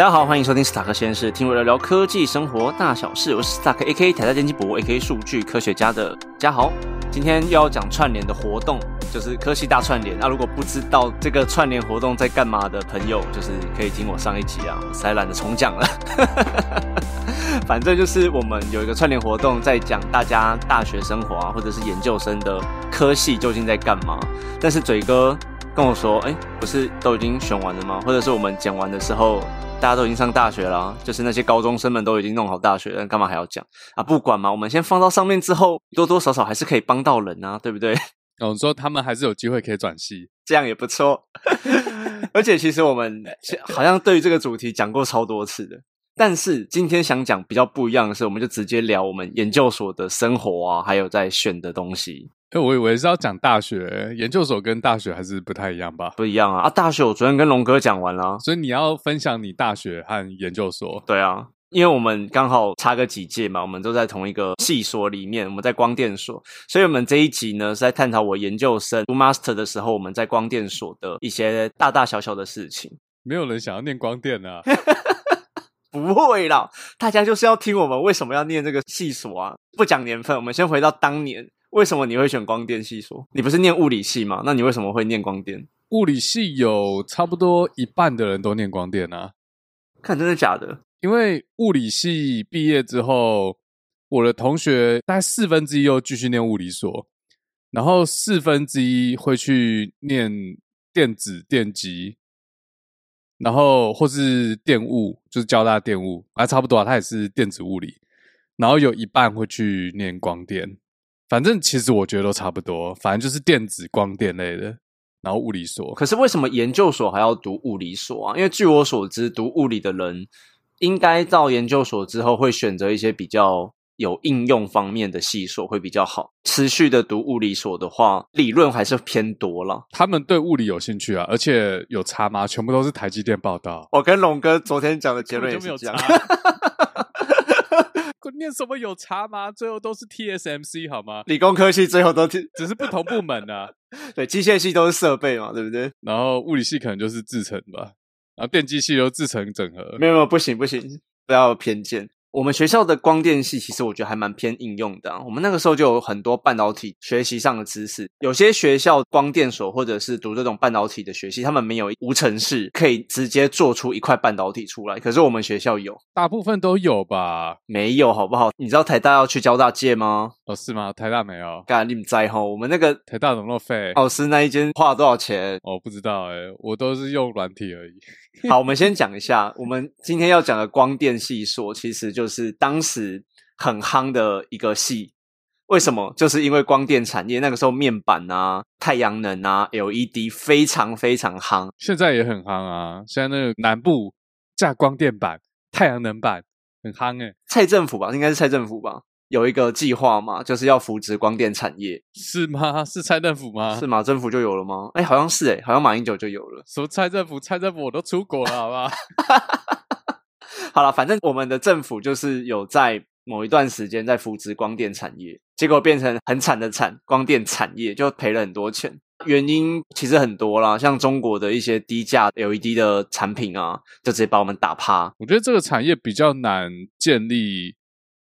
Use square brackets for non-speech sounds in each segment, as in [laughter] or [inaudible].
大家好，欢迎收听史塔克实验室，听我聊聊科技生活大小事。我是史塔克 A.K. 台大电机博 A.K. 数据科学家的嘉豪。今天要讲串联的活动，就是科技大串联。那如果不知道这个串联活动在干嘛的朋友，就是可以听我上一集啊，我才懒得重讲了。[laughs] 反正就是我们有一个串联活动，在讲大家大学生活啊，或者是研究生的科系究竟在干嘛。但是嘴哥跟我说，哎，不是都已经选完了吗？或者是我们讲完的时候。大家都已经上大学了，就是那些高中生们都已经弄好大学了，干嘛还要讲啊？不管嘛，我们先放到上面之后，多多少少还是可以帮到人啊，对不对？哦，说他们还是有机会可以转系，[laughs] 这样也不错。而且其实我们 [laughs] 好像对于这个主题讲过超多次的，但是今天想讲比较不一样的是，我们就直接聊我们研究所的生活啊，还有在选的东西。哎，我以为是要讲大学研究所跟大学还是不太一样吧？不一样啊！啊，大学我昨天跟龙哥讲完了，所以你要分享你大学和研究所。对啊，因为我们刚好差个几届嘛，我们都在同一个系所里面，我们在光电所，所以我们这一集呢是在探讨我研究生读 master 的时候，我们在光电所的一些大大小小的事情。没有人想要念光电啊？[laughs] 不会啦，大家就是要听我们为什么要念这个系所啊！不讲年份，我们先回到当年。为什么你会选光电系所？你不是念物理系吗？那你为什么会念光电？物理系有差不多一半的人都念光电啊？看真的假的？因为物理系毕业之后，我的同学大概四分之一又继续念物理所，然后四分之一会去念电子电机，然后或是电物，就是交大电物，啊，差不多啊，他也是电子物理，然后有一半会去念光电。反正其实我觉得都差不多，反正就是电子光电类的，然后物理所。可是为什么研究所还要读物理所啊？因为据我所知，读物理的人应该到研究所之后会选择一些比较有应用方面的系所会比较好。持续的读物理所的话，理论还是偏多了。他们对物理有兴趣啊，而且有差吗？全部都是台积电报道。我跟龙哥昨天讲的结论也是这样。[laughs] 念什么有差吗？最后都是 TSMC 好吗？理工科系最后都只是不同部门啊。[laughs] 对，机械系都是设备嘛，对不对？然后物理系可能就是制程吧，然后电机系都制程整合。没有没有，不行不行，不要偏见。我们学校的光电系其实我觉得还蛮偏应用的。我们那个时候就有很多半导体学习上的知识。有些学校光电所或者是读这种半导体的学习，他们没有无尘室可以直接做出一块半导体出来。可是我们学校有，大部分都有吧？没有好不好？你知道台大要去交大借吗？哦，是吗？台大没有。干你们在吼？我们那个台大怎么费？老师那一间花了多少钱？我不知道哎，我都是用软体而已。好，我们先讲一下，我们今天要讲的光电系所，其实就是当时很夯的一个系。为什么？就是因为光电产业那个时候面板啊、太阳能啊、LED 非常非常夯，现在也很夯啊。现在那个南部架光电板、太阳能板很夯哎。蔡政府吧，应该是蔡政府吧。有一个计划嘛，就是要扶植光电产业，是吗？是蔡政府吗？是马政府就有了吗？哎，好像是哎，好像马英九就有了。什么蔡政府？蔡政府我都出国了，好吧？[laughs] 好了，反正我们的政府就是有在某一段时间在扶植光电产业，结果变成很惨的惨，光电产业就赔了很多钱。原因其实很多啦，像中国的一些低价 LED 的产品啊，就直接把我们打趴。我觉得这个产业比较难建立。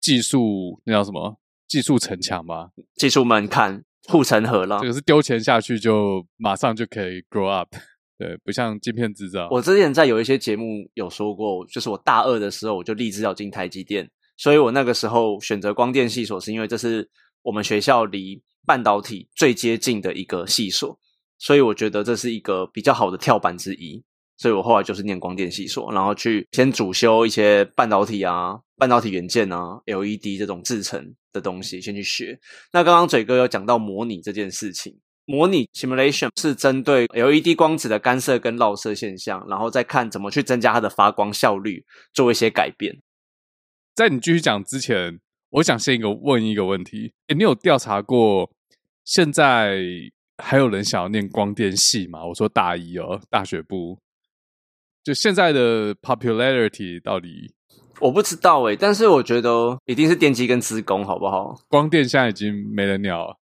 技术那叫什么？技术城墙吧，技术门槛护城河了。这个是丢钱下去就马上就可以 grow up，对，不像晶片制造。我之前在有一些节目有说过，就是我大二的时候我就立志要进台积电，所以我那个时候选择光电系所，是因为这是我们学校离半导体最接近的一个系所，所以我觉得这是一个比较好的跳板之一。所以我后来就是念光电系所，然后去先主修一些半导体啊、半导体元件啊、LED 这种制成的东西，先去学。那刚刚嘴哥有讲到模拟这件事情，模拟 simulation 是针对 LED 光子的干涉跟绕射现象，然后再看怎么去增加它的发光效率，做一些改变。在你继续讲之前，我想先一个问一个问题：，你有调查过现在还有人想要念光电系吗？我说大一哦，大学部。就现在的 popularity 到底我不知道诶，但是我觉得一定是电机跟资工，好不好？光电现在已经没人鸟了，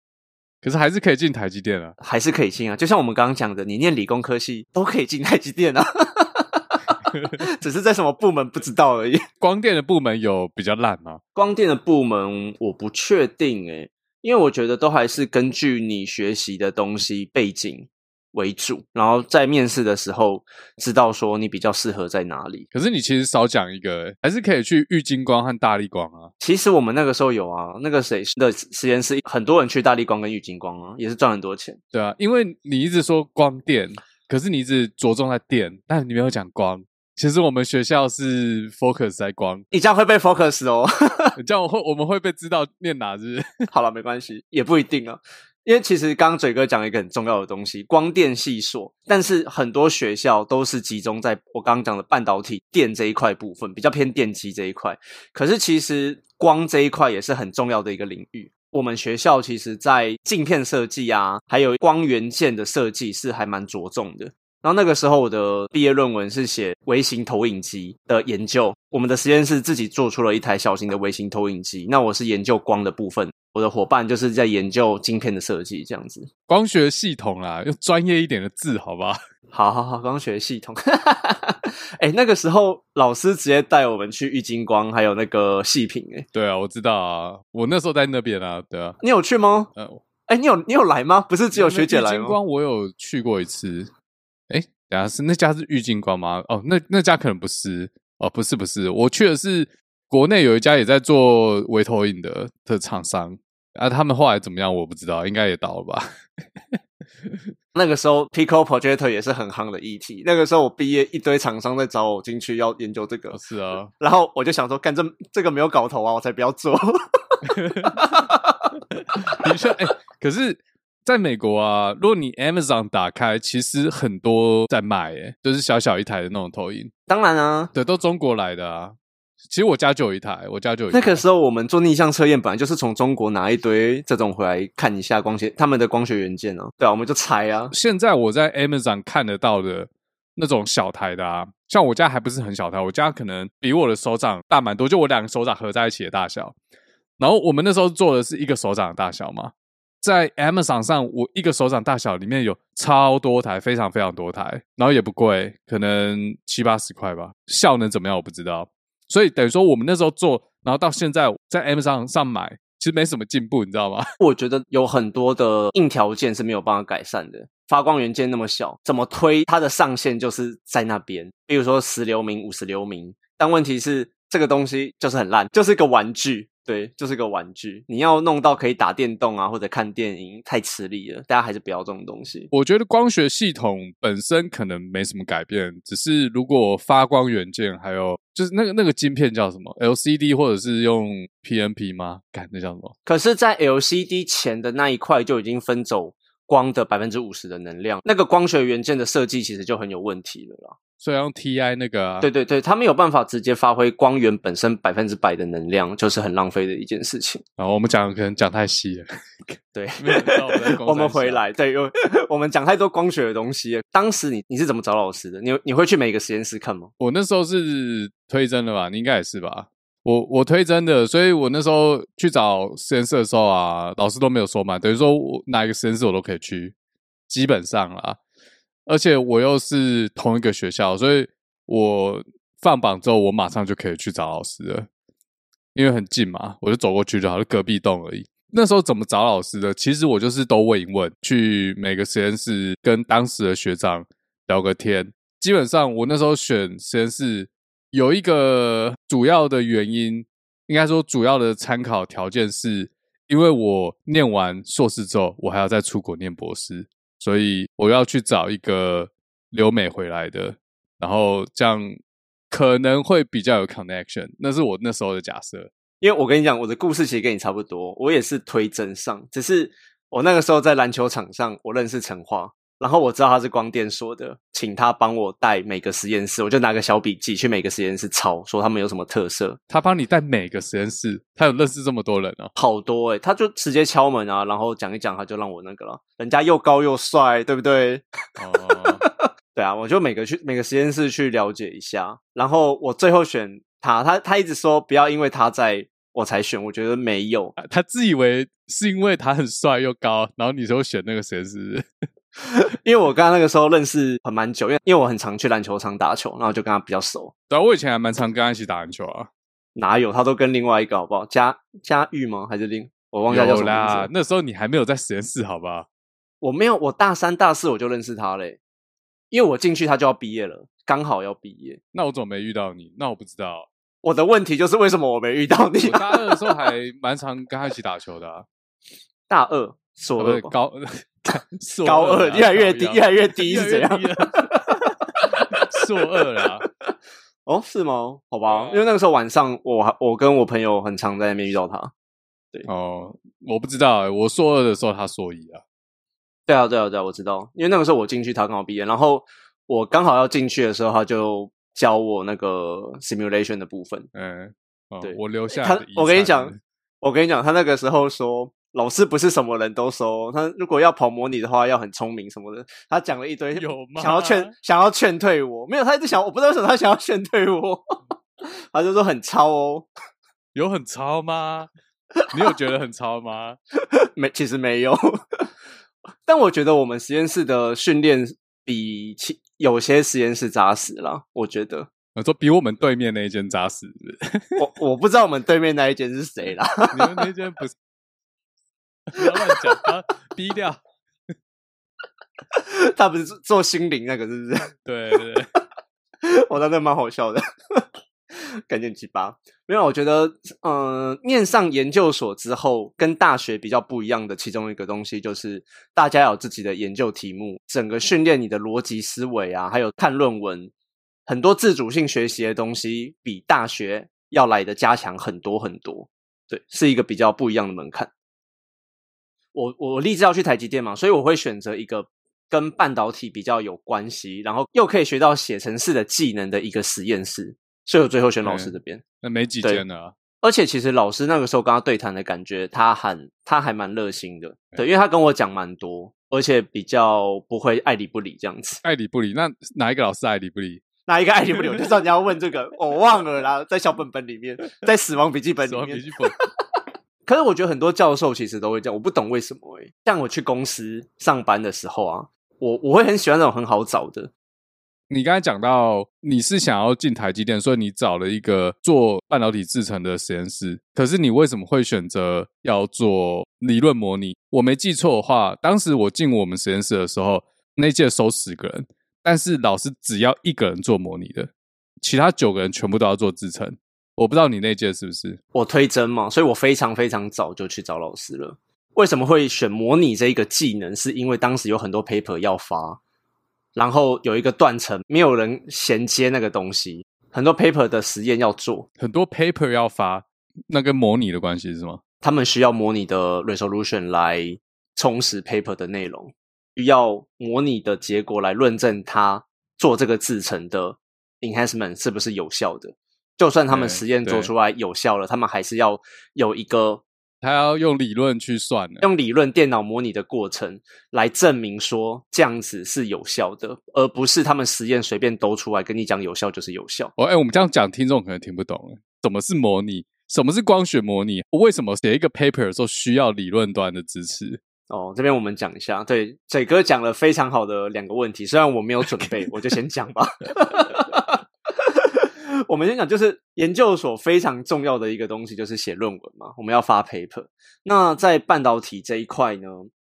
可是还是可以进台积电啊，还是可以进啊。就像我们刚刚讲的，你念理工科系都可以进台积电啊。[laughs] 只是在什么部门不知道而已。光电的部门有比较烂吗？光电的部门我不确定诶，因为我觉得都还是根据你学习的东西背景为主，然后在面试的时候知道说你比较适合在哪里。可是你其实少讲一个欸，还是可以去玉金光和大力光啊。其实我们那个时候有啊，那个谁的实验室很多人去大力光跟玉金光啊，也是赚很多钱。对啊，因为你一直说光电，可是你一直着重在电，但你没有讲光。其实我们学校是 focus 在光，你这样会被 focus 哦。[laughs] 这样我会我们会被知道念哪是？[laughs] 好了，没关系，也不一定啊。因为其实刚刚嘴哥讲了一个很重要的东西，光电系所，但是很多学校都是集中在我刚刚讲的半导体电这一块部分，比较偏电机这一块。可是其实光这一块也是很重要的一个领域。我们学校其实在镜片设计啊，还有光元件的设计是还蛮着重的。然后那个时候我的毕业论文是写微型投影机的研究，我们的实验室自己做出了一台小型的微型投影机。那我是研究光的部分，我的伙伴就是在研究晶片的设计，这样子。光学系统啦，用专业一点的字，好吧？[laughs] 好好好，光学系统。[laughs] 哎，那个时候老师直接带我们去玉金光，还有那个细品。哎，对啊，我知道啊，我那时候在那边啊，对啊。你有去吗？呃，哎，你有你有来吗？不是只有学姐来吗？玉金光我有去过一次。哎，等下是那家是玉金光吗？哦，那那家可能不是。哦，不是不是，我去的是国内有一家也在做微投影的的厂商啊，他们后来怎么样我不知道，应该也倒了吧。[laughs] 那个时候，Pico Projector 也是很夯的议题。那个时候我毕业，一堆厂商在找我进去要研究这个。是啊，然后我就想说，干这这个没有搞头啊，我才不要做。[laughs] 的确，哎，可是在美国啊，如果你 Amazon 打开，其实很多在卖，哎，就是小小一台的那种投影。当然啊，对，都中国来的啊。其实我家就有一台，我家就有。那个时候我们做逆向测验，本来就是从中国拿一堆这种回来看一下光学他们的光学元件哦。对啊，我们就猜啊。现在我在 Amazon 看得到的那种小台的啊，像我家还不是很小台，我家可能比我的手掌大蛮多，就我两个手掌合在一起的大小。然后我们那时候做的是一个手掌的大小嘛，在 Amazon 上，我一个手掌大小里面有超多台，非常非常多台，然后也不贵，可能七八十块吧。效能怎么样我不知道。所以等于说，我们那时候做，然后到现在在 Amazon 上买，其实没什么进步，你知道吗？[laughs] 我觉得有很多的硬条件是没有办法改善的。发光元件那么小，怎么推它的上限就是在那边，比如说十流明、五十流明。但问题是，这个东西就是很烂，就是一个玩具。对，就是个玩具。你要弄到可以打电动啊，或者看电影，太吃力了。大家还是不要这种东西。我觉得光学系统本身可能没什么改变，只是如果发光元件，还有就是那个那个晶片叫什么 LCD，或者是用 PNP 吗？感那叫什么？可是，在 LCD 前的那一块就已经分走光的百分之五十的能量，那个光学元件的设计其实就很有问题了啦。所以用 TI 那个，对对对，它没有办法直接发挥光源本身百分之百的能量，就是很浪费的一件事情。然后我们讲可能讲太细了，[laughs] 对，我们 [laughs] 回来，对，因为我们讲太多光学的东西。当时你你是怎么找老师的？你你会去每个实验室看吗？我那时候是推甄的吧？你应该也是吧？我我推真的，所以我那时候去找实验室的时候啊，老师都没有说嘛，等于说我哪一个实验室我都可以去，基本上啦。而且我又是同一个学校，所以我放榜之后，我马上就可以去找老师了，因为很近嘛，我就走过去就好，就隔壁栋而已。那时候怎么找老师的？其实我就是都问一问，去每个实验室跟当时的学长聊个天。基本上我那时候选实验室有一个主要的原因，应该说主要的参考条件是，因为我念完硕士之后，我还要再出国念博士。所以我要去找一个留美回来的，然后这样可能会比较有 connection。那是我那时候的假设。因为我跟你讲，我的故事其实跟你差不多，我也是推真上，只是我那个时候在篮球场上，我认识陈化。然后我知道他是光电说的，请他帮我带每个实验室，我就拿个小笔记去每个实验室抄，说他们有什么特色。他帮你带每个实验室，他有认识这么多人啊？好多诶他就直接敲门啊，然后讲一讲，他就让我那个了。人家又高又帅，对不对？哦，[laughs] 对啊，我就每个去每个实验室去了解一下，然后我最后选他，他他一直说不要因为他在我才选，我觉得没有，他自以为是因为他很帅又高，然后你就选那个实验室。[laughs] 因为我刚刚那个时候认识很蛮久，因为因为我很常去篮球场打球，然后就跟他比较熟。对啊，我以前还蛮常跟他一起打篮球啊。哪有？他都跟另外一个好不好？佳佳玉吗？还是另我忘记他叫什有么名啦字，。那时候你还没有在实验室，好吧？我没有，我大三大四我就认识他嘞，因为我进去他就要毕业了，刚好要毕业。那我怎么没遇到你？那我不知道。[laughs] 我的问题就是为什么我没遇到你我？大二的时候还蛮常跟他一起打球的、[laughs] 啊，大二、硕哦不是二吧、高硕 [laughs] 高二越来越低，越来越低是怎样？越来越低了 [laughs] 硕二啦，哦，是吗？好吧，因为那个时候晚上我还我跟我朋友很常在那边遇到他。对哦，我不知道欸，我硕二的时候他硕一啊，对啊，对啊，对啊，我知道，因为那个时候我进去，他刚好毕业，然后我刚好要进去的时候，他就教我那个 simulation 的部分。嗯，哦对我留下他，我跟你讲，我跟你讲，他那个时候说，老师不是什么人都收，他如果要跑模拟的话，要很聪明什么的。他讲了一堆，有吗想要劝，想要劝退我，没有，他一直想，我不知道为什么他想要劝退我，[laughs] 他就说很超哦，有很超吗？你有觉得很超吗？[laughs] 没，其实没有，[laughs] 但我觉得我们实验室的训练比其有些实验室扎实了，我觉得。我说比我们对面那一间扎实，我我不知道我们对面那一间是谁啦，你们那间不是？不要乱讲，啊，逼掉。[laughs] 他不是做心灵那个，是不是？对 [laughs] 对对，[laughs] 我真的蛮好笑的，感觉很鸡巴。没有，我觉得，嗯、念上研究所之后，跟大学比较不一样的其中一个东西，就是大家有自己的研究题目，整个训练你的逻辑思维啊，还有看论文，很多自主性学习的东西，比大学要来的加强很多很多。对，是一个比较不一样的门槛。我我立志要去台积电嘛，所以我会选择一个跟半导体比较有关系，然后又可以学到写程式的技能的一个实验室，所以我最后选老师这边。那没几对间了啊。而且其实老师那个时候跟他对谈的感觉，他很他还蛮热心的，对，因为他跟我讲蛮多，而且比较不会爱理不理这样子。爱理不理，那哪一个老师爱理不理？[laughs] 哪一个爱理不理？我就知道你要问这个，[laughs] 我忘了啦，在小本本里面，在死亡笔记本里面什么笔。记本？可是我觉得很多教授其实都会这样，我不懂为什么诶、像我去公司上班的时候啊，我我会很喜欢那种很好找的，你刚才讲到你是想要进台积电，所以你找了一个做半导体制成的实验室。可是你为什么会选择要做理论模拟？我没记错的话，当时我进我们实验室的时候，那届收十个人，但是老师只要一个人做模拟的，其他九个人全部都要做制成。我不知道你那届是不是？我推甄嘛，所以我非常非常早就去找老师了。为什么会选模拟这一个技能？是因为当时有很多 paper 要发，然后有一个断层，没有人衔接那个东西，很多 paper 的实验要做，很多 paper 要发，那跟模拟的关系是吗？他们需要模拟的 resolution 来充实 paper 的内容，需要模拟的结果来论证它做这个制成的 enhancement 是不是有效的。就算他们对实验做出来有效了，他们还是要有一个他要用理论去算的。用理论电脑模拟的过程来证明说这样子是有效的，而不是他们实验随便兜出来跟你讲有效就是有效。哦，哎，我们这样讲，听众可能听不懂。什么是模拟？什么是光学模拟？为什么写一个 paper 的时候需要理论端的支持？哦，这边我们讲一下，对，嘴哥讲了非常好的两个问题，虽然我没有准备，[laughs] 我就先讲吧。[laughs] [laughs] 我们先讲，就是研究所非常重要的一个东西，就是写论文嘛，我们要发 paper。那在半导体这一块呢，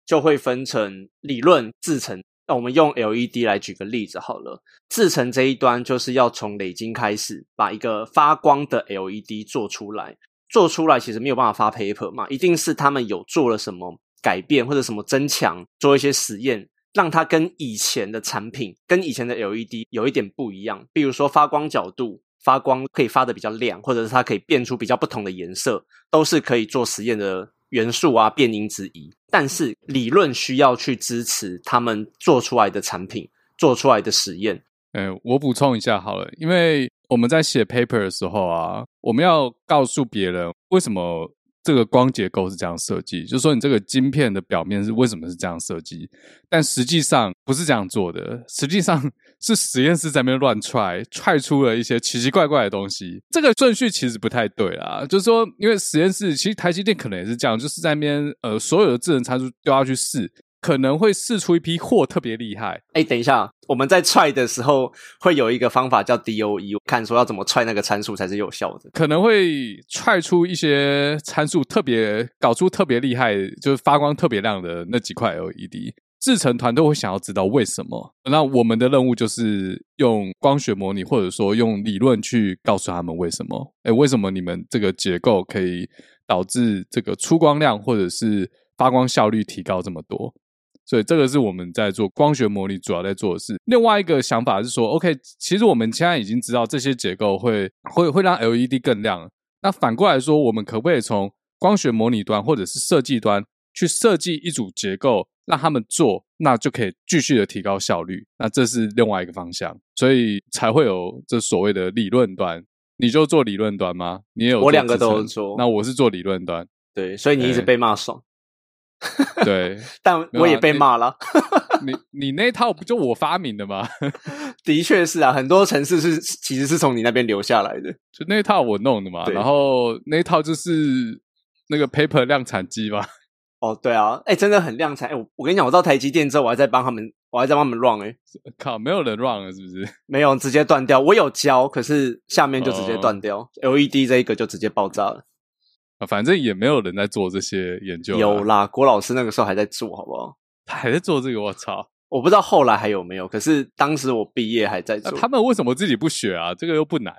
就会分成理论、制成。那我们用 LED 来举个例子好了，制成这一端就是要从累晶开始，把一个发光的 LED 做出来。做出来其实没有办法发 paper 嘛，一定是他们有做了什么改变或者什么增强，做一些实验，让它跟以前的产品、跟以前的 LED 有一点不一样。比如说发光角度，发光可以发的比较亮，或者是它可以变出比较不同的颜色，都是可以做实验的元素啊、变因之一。但是理论需要去支持他们做出来的产品、做出来的实验。呃，我补充一下好了，因为我们在写 paper 的时候啊，我们要告诉别人为什么这个光结构是这样设计，就是说你这个晶片的表面是为什么是这样设计，但实际上不是这样做的，实际上是实验室在那边乱踹，踹出了一些奇奇怪怪的东西。这个顺序其实不太对啊，就是说，因为实验室其实台积电可能也是这样，就是在那边呃所有的智能参数都要去试，可能会试出一批货特别厉害。哎，等一下，我们在踹的时候会有一个方法叫 DOE，看说要怎么踹那个参数才是有效的。可能会踹出一些参数特别，搞出特别厉害，就是发光特别亮的那几块 LED。制成团队会想要知道为什么，那我们的任务就是用光学模拟，或者说用理论去告诉他们为什么。哎，为什么你们这个结构可以导致这个出光量或者是发光效率提高这么多？所以这个是我们在做光学模拟主要在做的事。另外一个想法是说，OK，其实我们现在已经知道这些结构会会会让 LED 更亮。那反过来说，我们可不可以从光学模拟端或者是设计端去设计一组结构，让他们做，那就可以继续的提高效率。那这是另外一个方向，所以才会有这所谓的理论端。你就做理论端吗？你也有我两个都有做。那我是做理论端，对，所以你一直被骂爽。[laughs] 对，但我也被骂了。[laughs] 你你那套不就我发明的吗？[laughs] 的确是啊，很多城市是其实是从你那边留下来的，就那套我弄的嘛。然后那套就是那个 paper 量产机嘛。哦，对啊，哎，真的很量产。哎，我我跟你讲，我到台积电之后，我还在帮他们，我还在帮他们 run。哎，靠，没有人 run 了，是不是？没有，直接断掉。我有教，可是下面就直接断掉，LED 这一个就直接爆炸了。啊，反正也没有人在做这些研究。有啦，郭老师那个时候还在做，好不好？他 [laughs] 还在做这个，我操！我不知道后来还有没有，可是当时我毕业还在做。他们为什么自己不学啊？这个又不难。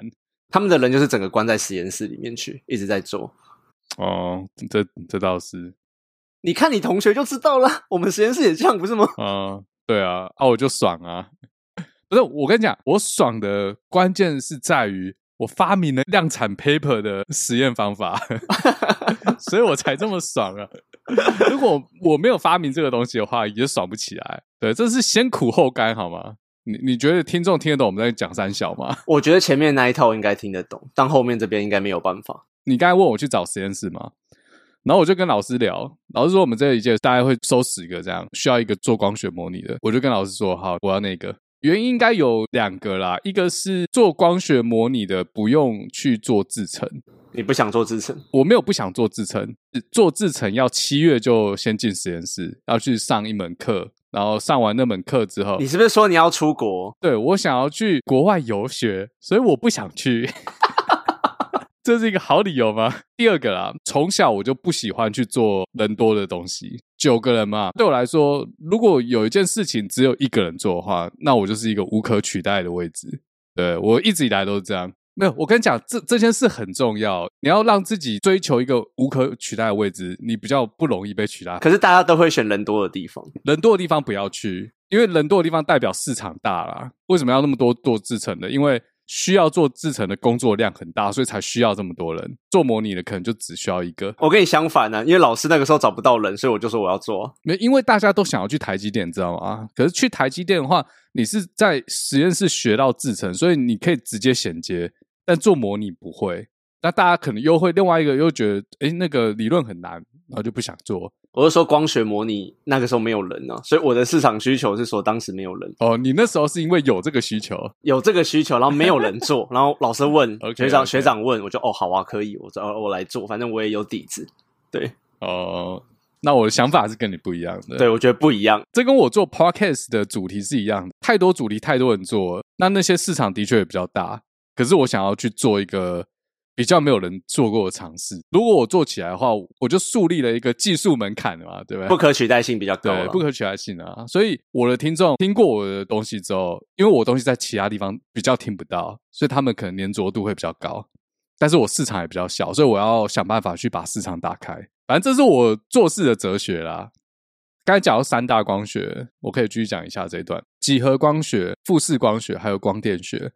他们的人就是整个关在实验室里面去，一直在做。哦，这这倒是。你看你同学就知道了，我们实验室也这样，不是吗？嗯，对啊，啊，我就爽啊！[laughs] 不是，我跟你讲，我爽的关键是在于。我发明了量产 paper 的实验方法，[laughs] 所以我才这么爽啊！如果我没有发明这个东西的话，也爽不起来。对，这是先苦后甘，好吗？你你觉得听众听得懂我们在讲三小吗？我觉得前面那一套应该听得懂，但后面这边应该没有办法。你刚才问我去找实验室吗？然后我就跟老师聊，老师说我们这一届大概会收十个这样，需要一个做光学模拟的。我就跟老师说，好，我要那个。原因应该有两个啦，一个是做光学模拟的不用去做制程，你不想做制程？我没有不想做制程，做制程要七月就先进实验室，要去上一门课，然后上完那门课之后，你是不是说你要出国？对我想要去国外游学，所以我不想去。[laughs] 这是一个好理由吗？[laughs] 第二个啦，从小我就不喜欢去做人多的东西。九个人嘛，对我来说，如果有一件事情只有一个人做的话，那我就是一个无可取代的位置。对我一直以来都是这样。没有，我跟你讲，这这件事很重要。你要让自己追求一个无可取代的位置，你比较不容易被取代。可是大家都会选人多的地方，人多的地方不要去，因为人多的地方代表市场大啦。为什么要那么多做制成的？因为需要做制成的工作量很大，所以才需要这么多人做模拟的，可能就只需要一个。我跟你相反呢，因为老师那个时候找不到人，所以我就说我要做。没，因为大家都想要去台积电，知道吗？可是去台积电的话，你是在实验室学到制成，所以你可以直接衔接，但做模拟不会。那大家可能又会另外一个又觉得，哎，那个理论很难，然后就不想做。我是说光学模拟那个时候没有人呢，所以我的市场需求是说当时没有人。哦，你那时候是因为有这个需求，有这个需求，然后没有人做，然后老师问 [laughs] 学长，学长问，我就哦好啊，可以，我我我来做，反正我也有底子。对，哦，那我的想法是跟你不一样的。对，我觉得不一样。这跟我做 podcast 的主题是一样的，太多主题，太多人做，那那些市场的确也比较大。可是我想要去做一个。比较没有人做过的尝试，如果我做起来的话，我就树立了一个技术门槛嘛，对不对？不可取代性比较高，不可取代性啊。所以我的听众听过我的东西之后，因为我东西在其他地方比较听不到，所以他们可能粘着度会比较高。但是我市场也比较小，所以我要想办法去把市场打开。反正这是我做事的哲学啦。刚才讲到三大光学，我可以继续讲一下这一段：几何光学、复式光学，还有光电学。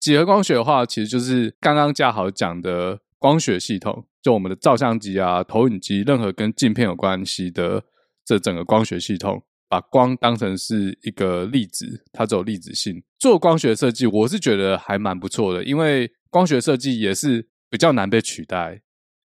几何光学的话，其实就是刚刚嘉豪讲的光学系统，就我们的照相机啊、投影机，任何跟镜片有关系的这整个光学系统，把光当成是一个粒子，它只有粒子性。做光学设计，我是觉得还蛮不错的，因为光学设计也是比较难被取代，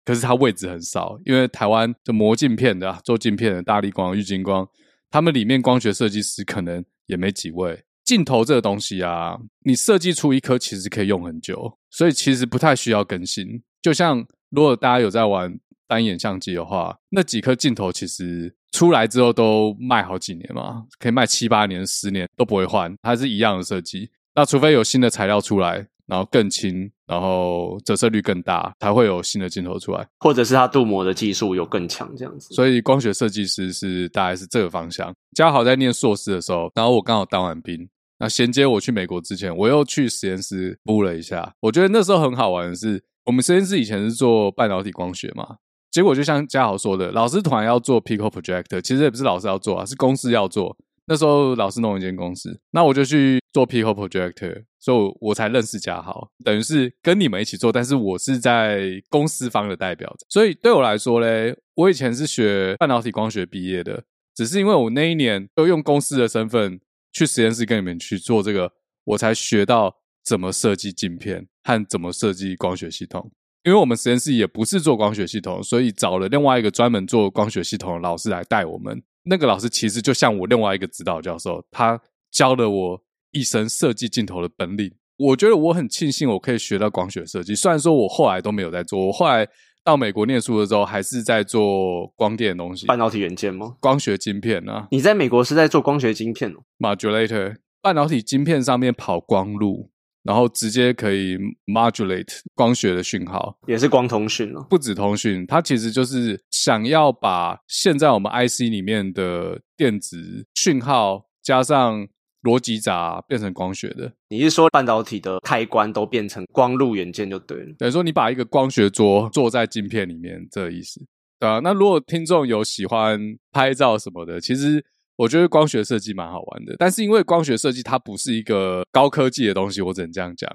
可是它位置很少，因为台湾的磨镜片的、啊做镜片的大力光、玉金光，他们里面光学设计师可能也没几位。镜头这个东西啊，你设计出一颗其实可以用很久，所以其实不太需要更新。就像如果大家有在玩单眼相机的话，那几颗镜头其实出来之后都卖好几年嘛，可以卖七八年、十年都不会换，它是一样的设计。那除非有新的材料出来，然后更轻，然后折射率更大，才会有新的镜头出来。或者是它镀膜的技术有更强这样子。所以光学设计师是大概是这个方向。嘉豪在念硕士的时候，然后我刚好当完兵，那衔接我去美国之前，我又去实验室布了一下。我觉得那时候很好玩的是，我们实验室以前是做半导体光学嘛，结果就像嘉豪说的，老师团要做 Pico Projector，其实也不是老师要做啊，是公司要做。那时候老师弄一间公司，那我就去做 Pico Projector，所以我才认识嘉豪，等于是跟你们一起做，但是我是在公司方的代表。所以对我来说嘞，我以前是学半导体光学毕业的，只是因为我那一年都用公司的身份去实验室跟你们去做这个，我才学到怎么设计镜片和怎么设计光学系统。因为我们实验室也不是做光学系统，所以找了另外一个专门做光学系统的老师来带我们。那个老师其实就像我另外一个指导教授，他教了我一身设计镜头的本领。我觉得我很庆幸我可以学到光学设计，虽然说我后来都没有在做，我后来到美国念书的时候还是在做光电的东西，半导体元件吗？光学晶片啊。你在美国是在做光学晶片哦，modulator 半导体晶片上面跑光路。然后直接可以 modulate 光学的讯号，也是光通讯了。不止通讯，它其实就是想要把现在我们 IC 里面的电子讯号加上逻辑闸变成光学的。你是说半导体的开关都变成光路元件就对了？等于说你把一个光学桌坐在镜片里面，这个意思。对啊，那如果听众有喜欢拍照什么的，其实。我觉得光学设计蛮好玩的，但是因为光学设计它不是一个高科技的东西，我只能这样讲。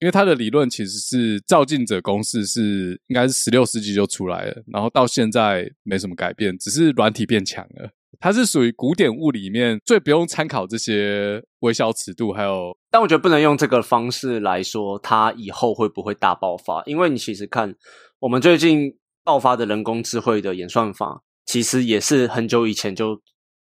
因为它的理论其实是照镜者公式，是应该是十六世纪就出来了，然后到现在没什么改变，只是软体变强了。它是属于古典物理里面最不用参考这些微小尺度，还有，但我觉得不能用这个方式来说它以后会不会大爆发，因为你其实看我们最近爆发的人工智慧的演算法，其实也是很久以前就。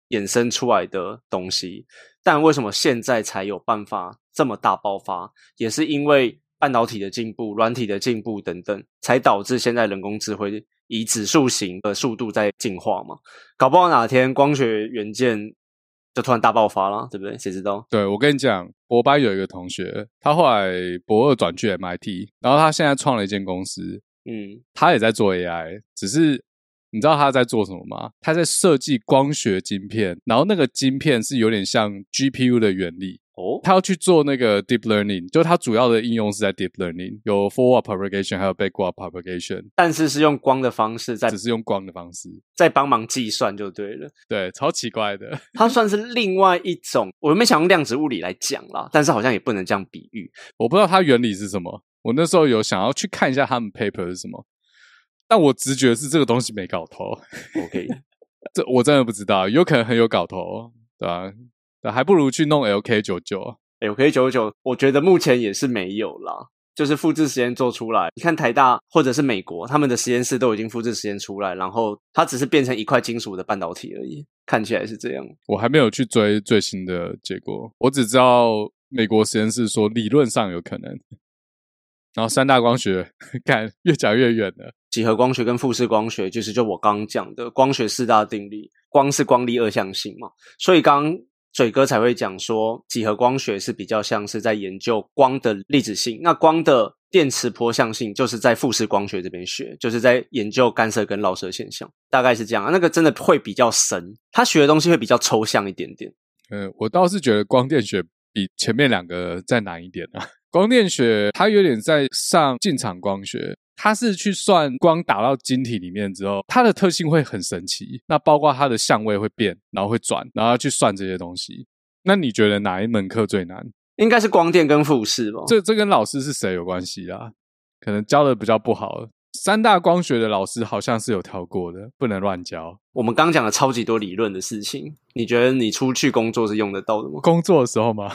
衍生出来的东西，但为什么现在才有办法这么大爆发？也是因为半导体的进步、软体的进步等等，才导致现在人工智慧以指数型的速度在进化嘛？搞不好哪天光学元件就突然大爆发了，对不对？谁知道？对我跟你讲，博班有一个同学，他后来博二转去 MIT，然后他现在创了一间公司，嗯，他也在做 AI，只是。你知道他在做什么吗？他在设计光学晶片，然后那个晶片是有点像 GPU 的原理哦。他要去做那个 deep learning，就它主要的应用是在 deep learning，有 forward propagation，还有 backward propagation，但是是用光的方式在，只是用光的方式在帮忙计算就对了。对，超奇怪的。它算是另外一种，我没想用量子物理来讲啦，但是好像也不能这样比喻。我不知道它原理是什么。我那时候有想要去看一下他们 paper 是什么。但我直觉是这个东西没搞头，OK，[laughs] 这我真的不知道，有可能很有搞头，对吧？还不如去弄 LK 九九，LK 九九，我觉得目前也是没有啦，就是复制实验做出来，你看台大或者是美国，他们的实验室都已经复制实验出来，然后它只是变成一块金属的半导体而已，看起来是这样。我还没有去追最新的结果，我只知道美国实验室说理论上有可能。然后三大光学，[laughs] 看越讲越远了。几何光学跟复式光学，就是就我刚刚讲的光学四大定律。光是光力二象性嘛，所以刚嘴哥才会讲说，几何光学是比较像是在研究光的粒子性。那光的电磁波向性，就是在复式光学这边学，就是在研究干涉跟绕射现象，大概是这样。那个真的会比较神，他学的东西会比较抽象一点点。呃，我倒是觉得光电学比前面两个再难一点啊。光电学它有点在上进场光学，它是去算光打到晶体里面之后，它的特性会很神奇。那包括它的相位会变，然后会转，然后去算这些东西。那你觉得哪一门课最难？应该是光电跟复式吧？这这跟老师是谁有关系啊？可能教的比较不好。三大光学的老师好像是有调过的，不能乱教。我们刚讲了超级多理论的事情，你觉得你出去工作是用得到的吗？工作的时候吗？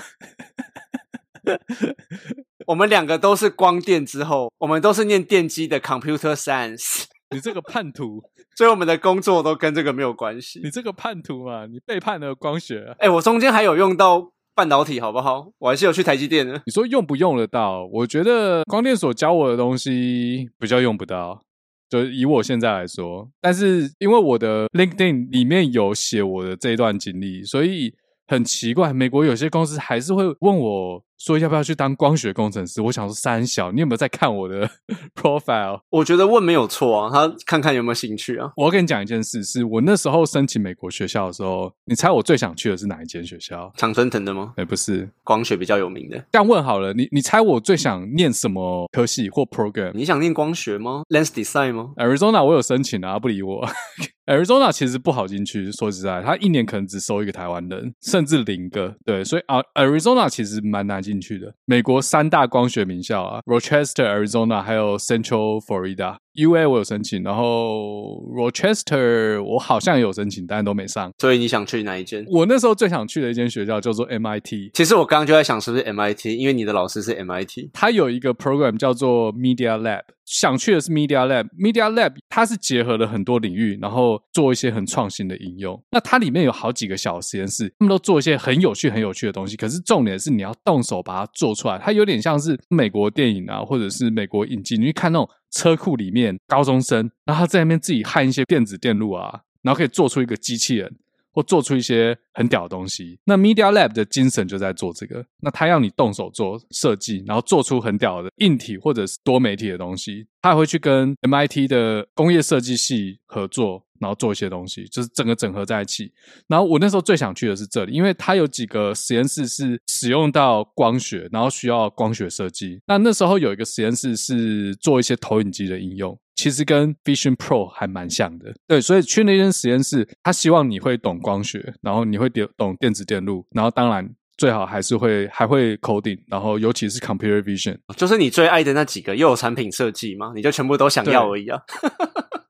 [laughs] 我们两个都是光电之后，我们都是念电机的 computer science。你这个叛徒，[laughs] 所以我们的工作都跟这个没有关系。你这个叛徒嘛，你背叛了光学。哎，我中间还有用到半导体，好不好？我还是有去台积电的。你说用不用得到？我觉得光电所教我的东西比较用不到。就以我现在来说，但是因为我的 LinkedIn 里面有写我的这一段经历，所以很奇怪，美国有些公司还是会问我说要不要去当光学工程师。[laughs] 我想说三小，你有没有在看我的 [laughs] profile？我觉得问没有错啊，他看看有没有兴趣啊。我要跟你讲一件事，是我那时候申请美国学校的时候，你猜我最想去的是哪一间学校？常春藤的吗？哎，不是，光学比较有名的。这样问好了，你你猜我最想念什么科系或 program？你想念光学吗？Lens Design 吗？Arizona 我有申请啊，不理我。[laughs] Arizona 其实不好进去，说实在，他一年可能只收一个台湾人，甚至零个。对，所以啊，Arizona 其实蛮难进去的。美国三大光学名校啊，Rochester、Arizona 还有 Central Florida。U A 我有申请，然后 Rochester 我好像也有申请，但都没上。所以你想去哪一间？我那时候最想去的一间学校叫做 M I T。其实我刚刚就在想是不是 M I T，因为你的老师是 M I T。它有一个 program 叫做 Media Lab，想去的是 Media Lab。Media Lab 它是结合了很多领域，然后做一些很创新的应用。那它里面有好几个小实验室，他们都做一些很有趣、很有趣的东西。可是重点是你要动手把它做出来。它有点像是美国电影啊，或者是美国影集，你去看那种。车库里面高中生，然后他在那边自己焊一些电子电路啊，然后可以做出一个机器人，或做出一些很屌的东西。那 Media Lab 的精神就在做这个。那他要你动手做设计，然后做出很屌的硬体或者是多媒体的东西。他还会去跟 MIT 的工业设计系合作。然后做一些东西，就是整个整合在一起。然后我那时候最想去的是这里，因为它有几个实验室是使用到光学，然后需要光学设计。那那时候有一个实验室是做一些投影机的应用，其实跟 Vision Pro 还蛮像的。对，所以去那间实验室，他希望你会懂光学，然后你会懂懂电子电路，然后当然最好还是会还会 coding，然后尤其是 Computer Vision，就是你最爱的那几个，又有产品设计吗，你就全部都想要而已啊。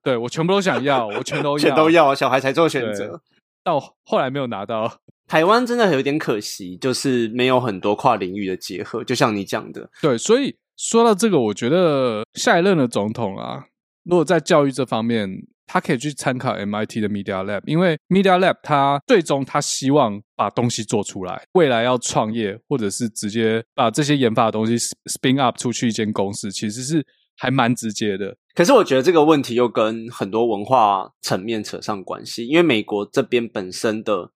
对 [laughs] 我全部都想要，[laughs] 我全都要，全都要，小孩才做选择。到后来没有拿到，台湾真的有点可惜，就是没有很多跨领域的结合。就像你讲的，对，所以说到这个，我觉得下一任的总统啊，如果在教育这方面，他可以去参考 MIT 的 Media Lab，因为 Media Lab 他最终他希望把东西做出来，未来要创业或者是直接把这些研发的东西 spin up 出去一间公司，其实是。还蛮直接的，可是我觉得这个问题又跟很多文化层面扯上关系，因为美国这边本身的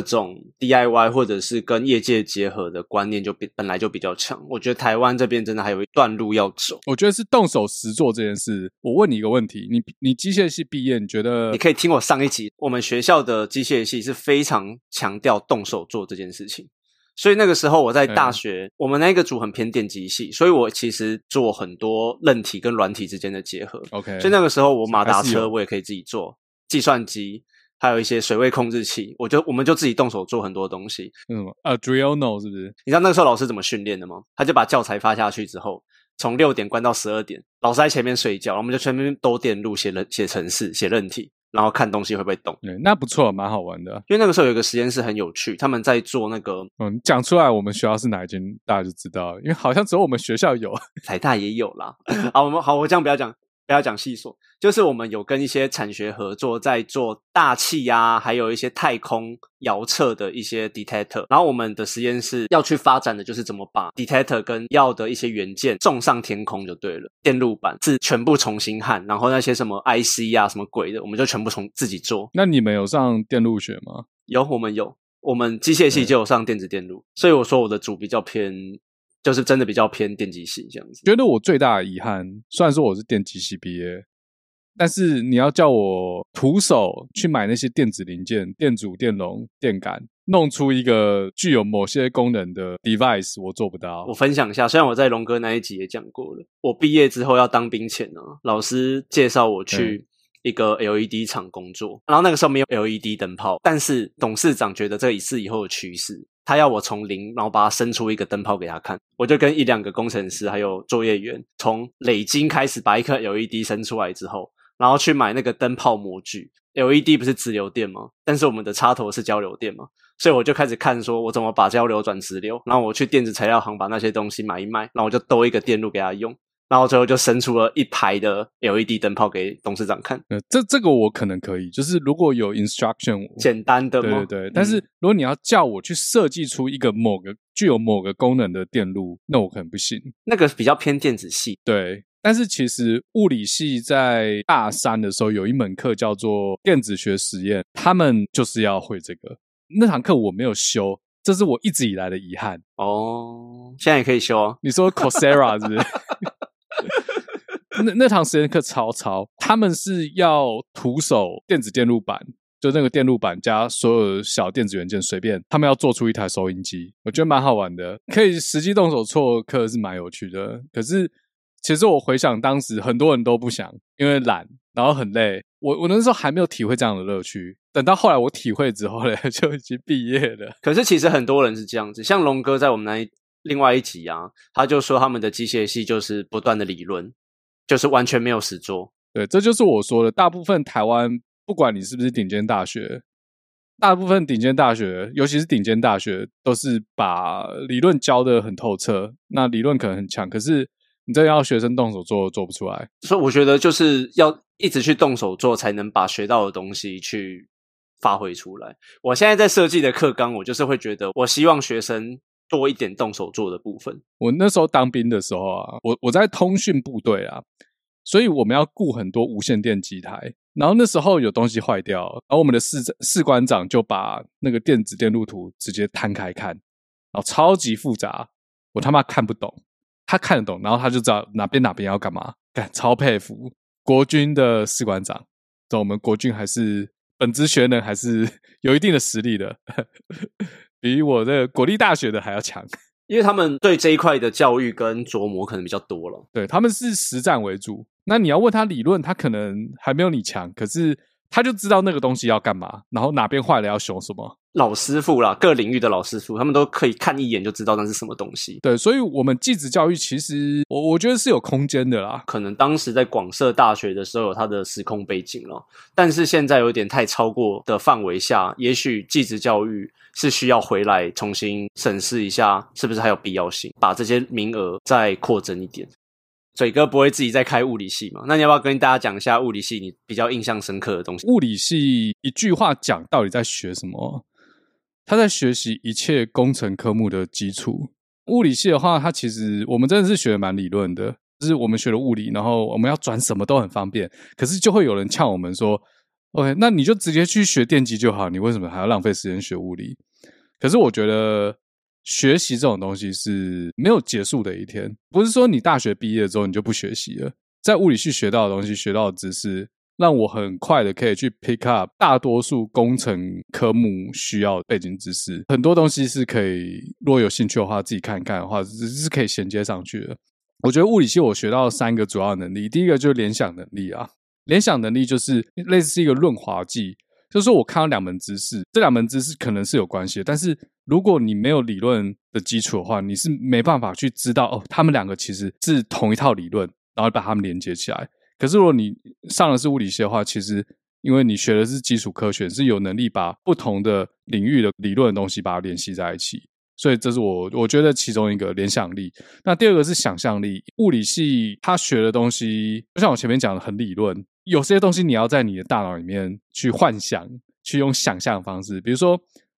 这种 DIY 或者是跟业界结合的观念就比本来就比较强。我觉得台湾这边真的还有一段路要走。我觉得是动手实做这件事。我问你一个问题，你你机械系毕业，你觉得你可以听我上一集，我们学校的机械系是非常强调动手做这件事情。所以那个时候我在大学，我们那个组很偏电机系，所以我其实做很多韧体跟软体之间的结合。OK，所以那个时候我马达车我也可以自己做，计算机还有一些水位控制器，我就我们就自己动手做很多东西。嗯，Adriano 是不是？你知道那个时候老师怎么训练的吗？他就把教材发下去之后，从六点关到十二点，老师在前面睡觉，我们就全面兜电路写韧写程式写任题。然后看东西会不会动？对，那不错，蛮好玩的。因为那个时候有一个实验室很有趣，他们在做那个……嗯，讲出来我们学校是哪一间，大家就知道。因为好像只有我们学校有，[laughs] 台大也有啦。[laughs] 好，我们好，我这样不要讲。不要讲细说，就是我们有跟一些产学合作，在做大气呀，还有一些太空遥测的一些 detector。然后我们的实验室要去发展的就是怎么把 detector 跟药的一些元件送上天空就对了。电路板是全部重新焊，然后那些什么 IC 啊什么鬼的，我们就全部从自己做。那你们有上电路学吗？有，我们有，我们机械系就有上电子电路，所以我说我的组比较偏。就是真的比较偏电机系这样子。觉得我最大的遗憾，虽然说我是电机系毕业，但是你要叫我徒手去买那些电子零件、电阻、电容、电感，弄出一个具有某些功能的 device，我做不到。我分享一下，虽然我在龙哥那一集也讲过了，我毕业之后要当兵前呢，老师介绍我去一个 LED 厂工作，然后那个时候没有 LED 灯泡，但是董事长觉得这是以后的趋势。他要我从零，然后把它生出一个灯泡给他看。我就跟一两个工程师还有作业员，从累金开始把一颗 LED 生出来之后，然后去买那个灯泡模具。LED 不是直流电吗？但是我们的插头是交流电嘛，所以我就开始看，说我怎么把交流转直流。然后我去电子材料行把那些东西买一买，然后我就兜一个电路给他用。然后最后就伸出了一排的 LED 灯泡给董事长看。呃，这这个我可能可以，就是如果有 instruction 简单的，对对对。但是如果你要叫我去设计出一个某个具有某个功能的电路，那我可能不行。那个比较偏电子系。对，但是其实物理系在大三的时候有一门课叫做电子学实验，他们就是要会这个。那堂课我没有修，这是我一直以来的遗憾。哦，现在也可以修啊。你说 Coursera 是不是？那那堂实验课超超，他们是要徒手电子电路板，就那个电路板加所有小电子元件，随便他们要做出一台收音机，我觉得蛮好玩的，可以实际动手做课是蛮有趣的。可是其实我回想当时很多人都不想，因为懒，然后很累。我我那时候还没有体会这样的乐趣，等到后来我体会之后呢，[laughs] 就已经毕业了。可是其实很多人是这样子，像龙哥在我们那另外一集啊，他就说他们的机械系就是不断的理论。就是完全没有实做，对，这就是我说的。大部分台湾，不管你是不是顶尖大学，大部分顶尖大学，尤其是顶尖大学，都是把理论教的很透彻。那理论可能很强，可是你真要学生动手做，做不出来。所以我觉得就是要一直去动手做，才能把学到的东西去发挥出来。我现在在设计的课纲，我就是会觉得，我希望学生。多一点动手做的部分。我那时候当兵的时候啊，我我在通讯部队啊，所以我们要雇很多无线电机台。然后那时候有东西坏掉，然后我们的士士官长就把那个电子电路图直接摊开看，然后超级复杂，我他妈看不懂，他看得懂，然后他就知道哪边哪边要干嘛，干超佩服国军的士官长。我们国军还是本职学能还是 [laughs] 有一定的实力的。比我的国立大学的还要强，[laughs] 因为他们对这一块的教育跟琢磨可能比较多了。对，他们是实战为主。那你要问他理论，他可能还没有你强，可是他就知道那个东西要干嘛，然后哪边坏了要修什么。老师傅啦，各领域的老师傅，他们都可以看一眼就知道那是什么东西。对，所以，我们继职教育其实，我我觉得是有空间的啦。可能当时在广设大学的时候有它的时空背景了，但是现在有点太超过的范围下，也许继职教育是需要回来重新审视一下，是不是还有必要性，把这些名额再扩增一点。嘴哥不会自己在开物理系嘛？那你要不要跟大家讲一下物理系你比较印象深刻的东西？物理系一句话讲，到底在学什么？他在学习一切工程科目的基础。物理系的话，它其实我们真的是学的蛮理论的，就是我们学了物理，然后我们要转什么都很方便。可是就会有人呛我们说：“OK，那你就直接去学电机就好，你为什么还要浪费时间学物理？”可是我觉得学习这种东西是没有结束的一天，不是说你大学毕业之后你就不学习了，在物理系学到的东西、学到的知识。让我很快的可以去 pick up 大多数工程科目需要背景知识，很多东西是可以，如果有兴趣的话，自己看看的话，是是可以衔接上去的。我觉得物理系我学到三个主要能力，第一个就是联想能力啊，联想能力就是类似是一个润滑剂，就是说我看到两门知识，这两门知识可能是有关系，但是如果你没有理论的基础的话，你是没办法去知道哦，他们两个其实是同一套理论，然后把它们连接起来。可是，如果你上的是物理系的话，其实因为你学的是基础科学，是有能力把不同的领域的理论的东西把它联系在一起，所以这是我我觉得其中一个联想力。那第二个是想象力，物理系他学的东西，就像我前面讲的很理论，有些东西你要在你的大脑里面去幻想，去用想象方式，比如说，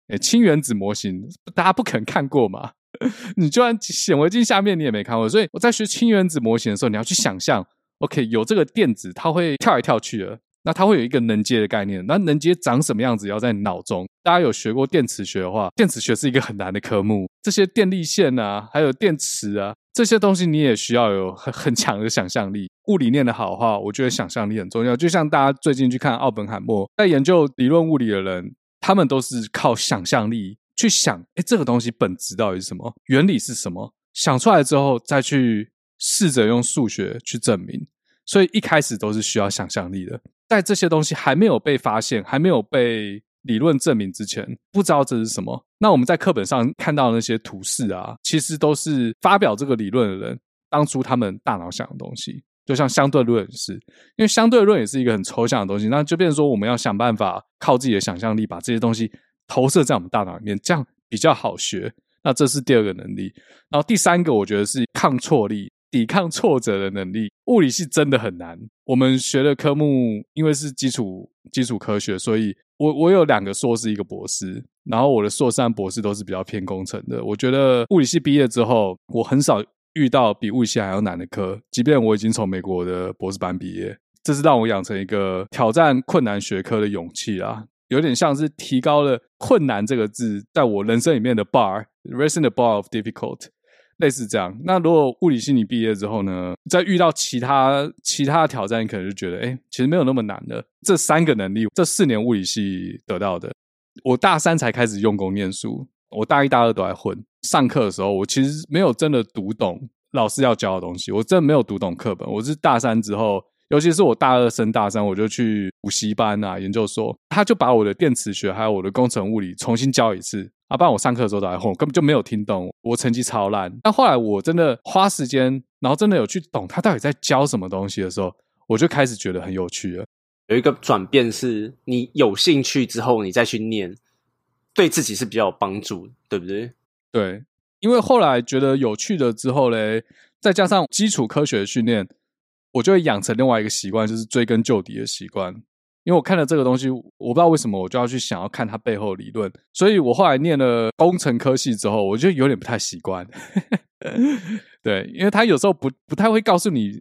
诶，氢原子模型，大家不可能看过嘛？[laughs] 你就算显微镜下面你也没看过，所以我在学氢原子模型的时候，你要去想象。OK，有这个电子，它会跳来跳去的。那它会有一个能阶的概念。那能阶长什么样子，要在脑中。大家有学过电磁学的话，电磁学是一个很难的科目。这些电力线啊，还有电池啊，这些东西你也需要有很很强的想象力。物理念的好的话，我觉得想象力很重要。就像大家最近去看奥本海默，在研究理论物理的人，他们都是靠想象力去想，哎，这个东西本质到底是什么，原理是什么，想出来之后再去。试着用数学去证明，所以一开始都是需要想象力的。在这些东西还没有被发现、还没有被理论证明之前，不知道这是什么。那我们在课本上看到那些图示啊，其实都是发表这个理论的人当初他们大脑想的东西。就像相对论是，因为相对论也是一个很抽象的东西，那就变成说我们要想办法靠自己的想象力把这些东西投射在我们大脑里面，这样比较好学。那这是第二个能力。然后第三个，我觉得是抗挫力。抵抗挫折的能力，物理系真的很难。我们学的科目因为是基础基础科学，所以我我有两个硕士，一个博士。然后我的硕士和博士都是比较偏工程的。我觉得物理系毕业之后，我很少遇到比物理系还要难的科，即便我已经从美国的博士班毕业，这是让我养成一个挑战困难学科的勇气啊，有点像是提高了“困难”这个字在我人生里面的 bar，raising the bar of difficult。类似这样，那如果物理系你毕业之后呢，再遇到其他其他的挑战，你可能就觉得，哎，其实没有那么难的。这三个能力，这四年物理系得到的，我大三才开始用功念书，我大一大二都在混。上课的时候，我其实没有真的读懂老师要教的东西，我真的没有读懂课本。我是大三之后，尤其是我大二升大三，我就去补习班啊，研究所，他就把我的电磁学还有我的工程物理重新教一次。啊！不然我上课的时候都在混，[laughs] 根本就没有听懂，我成绩超烂。但后来我真的花时间，然后真的有去懂他到底在教什么东西的时候，我就开始觉得很有趣了。有一个转变是，你有兴趣之后，你再去念，对自己是比较有帮助，对不对？对，因为后来觉得有趣了之后嘞，再加上基础科学的训练，我就会养成另外一个习惯，就是追根究底的习惯。因为我看了这个东西，我不知道为什么我就要去想要看它背后理论，所以我后来念了工程科系之后，我就有点不太习惯。[laughs] 对，因为他有时候不不太会告诉你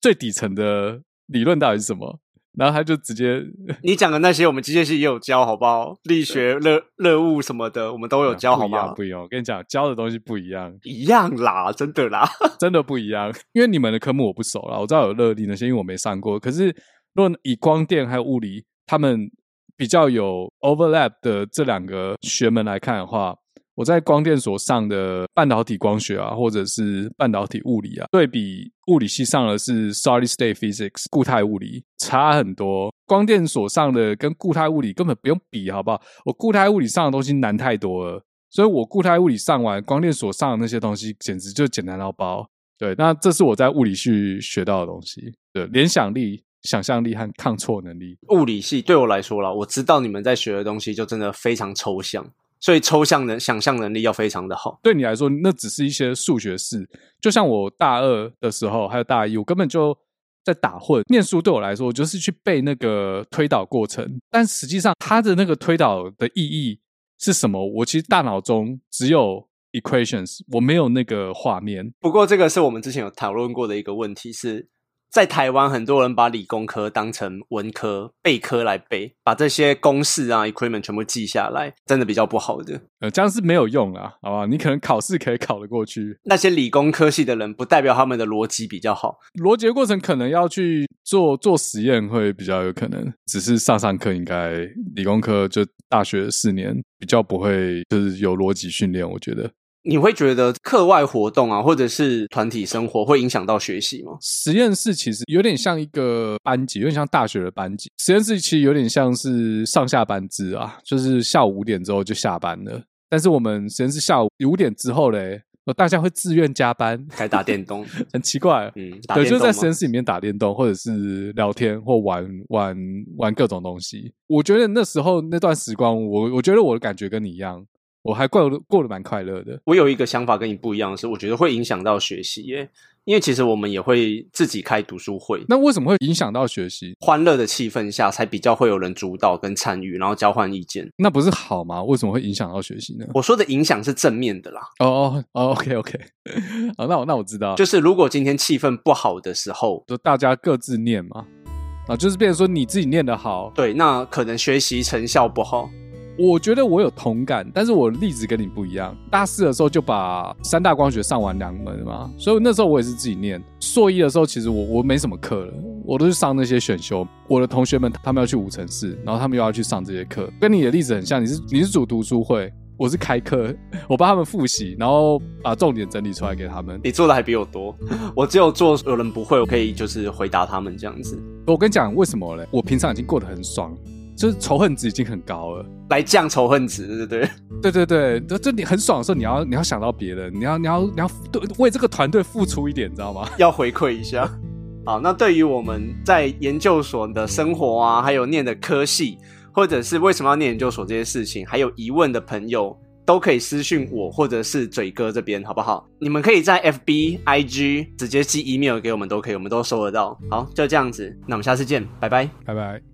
最底层的理论到底是什么，然后他就直接 [laughs] 你讲的那些，我们机械系也有教，好不好？力学、热热物什么的，我们都有教，好吗？不一样，我跟你讲，教的东西不一样，一样啦，真的啦，[laughs] 真的不一样。因为你们的科目我不熟啦，我知道有热力那些，因为我没上过，可是。若以光电还有物理，他们比较有 overlap 的这两个学门来看的话，我在光电所上的半导体光学啊，或者是半导体物理啊，对比物理系上的是 solid state physics 固态物理，差很多。光电所上的跟固态物理根本不用比，好不好？我固态物理上的东西难太多了，所以我固态物理上完，光电所上的那些东西简直就简单到爆。对，那这是我在物理系学到的东西，对，联想力。想象力和抗挫能力，物理系对我来说啦，我知道你们在学的东西就真的非常抽象，所以抽象能想象能力要非常的好。对你来说，那只是一些数学式。就像我大二的时候，还有大一，我根本就在打混。念书对我来说，我就是去背那个推导过程，但实际上它的那个推导的意义是什么？我其实大脑中只有 equations，我没有那个画面。不过，这个是我们之前有讨论过的一个问题是。在台湾，很多人把理工科当成文科背科来背，把这些公式啊、equipment 全部记下来，真的比较不好的。呃，这样是没有用啊，好吧？你可能考试可以考得过去。那些理工科系的人，不代表他们的逻辑比较好。逻辑过程可能要去做做实验，会比较有可能。只是上上课，应该理工科就大学四年比较不会，就是有逻辑训练。我觉得。你会觉得课外活动啊，或者是团体生活会影响到学习吗？实验室其实有点像一个班级，有点像大学的班级。实验室其实有点像是上下班制啊，就是下午五点之后就下班了。但是我们实验室下午五点之后嘞，大家会自愿加班，开打电动，[laughs] 很奇怪。嗯，对，就在实验室里面打电动，或者是聊天或玩玩玩各种东西。我觉得那时候那段时光，我我觉得我的感觉跟你一样。我还过过得蛮快乐的。我有一个想法跟你不一样的是，我觉得会影响到学习耶。因为其实我们也会自己开读书会。那为什么会影响到学习？欢乐的气氛下，才比较会有人主导跟参与，然后交换意见。那不是好吗？为什么会影响到学习呢？我说的影响是正面的啦。哦哦哦，OK OK。[laughs] 好，那我那我知道，就是如果今天气氛不好的时候，就大家各自念嘛。啊，就是变成说你自己念的好，对，那可能学习成效不好。我觉得我有同感，但是我例子跟你不一样。大四的时候就把三大光学上完两门嘛，所以那时候我也是自己念。硕一的时候，其实我我没什么课了，我都是上那些选修。我的同学们他们要去五城市，然后他们又要去上这些课，跟你的例子很像。你是你是主读书会，我是开课，我帮他们复习，然后把重点整理出来给他们。你做的还比我多，我只有做有人不会，我可以就是回答他们这样子。我跟你讲为什么嘞？我平常已经过得很爽。就是仇恨值已经很高了，来降仇恨值，对不对？对 [laughs] 对对，这这你很爽的时候，你要你要想到别人，你要你要你要对为这个团队付出一点，你知道吗？[laughs] 要回馈一下。[laughs] 好，那对于我们在研究所的生活啊，还有念的科系，或者是为什么要念研究所这些事情，还有疑问的朋友，都可以私信我，或者是嘴哥这边，好不好？你们可以在 F B I G 直接寄 email 给我们，都可以，我们都收得到。好，就这样子，那我们下次见，拜拜，拜拜。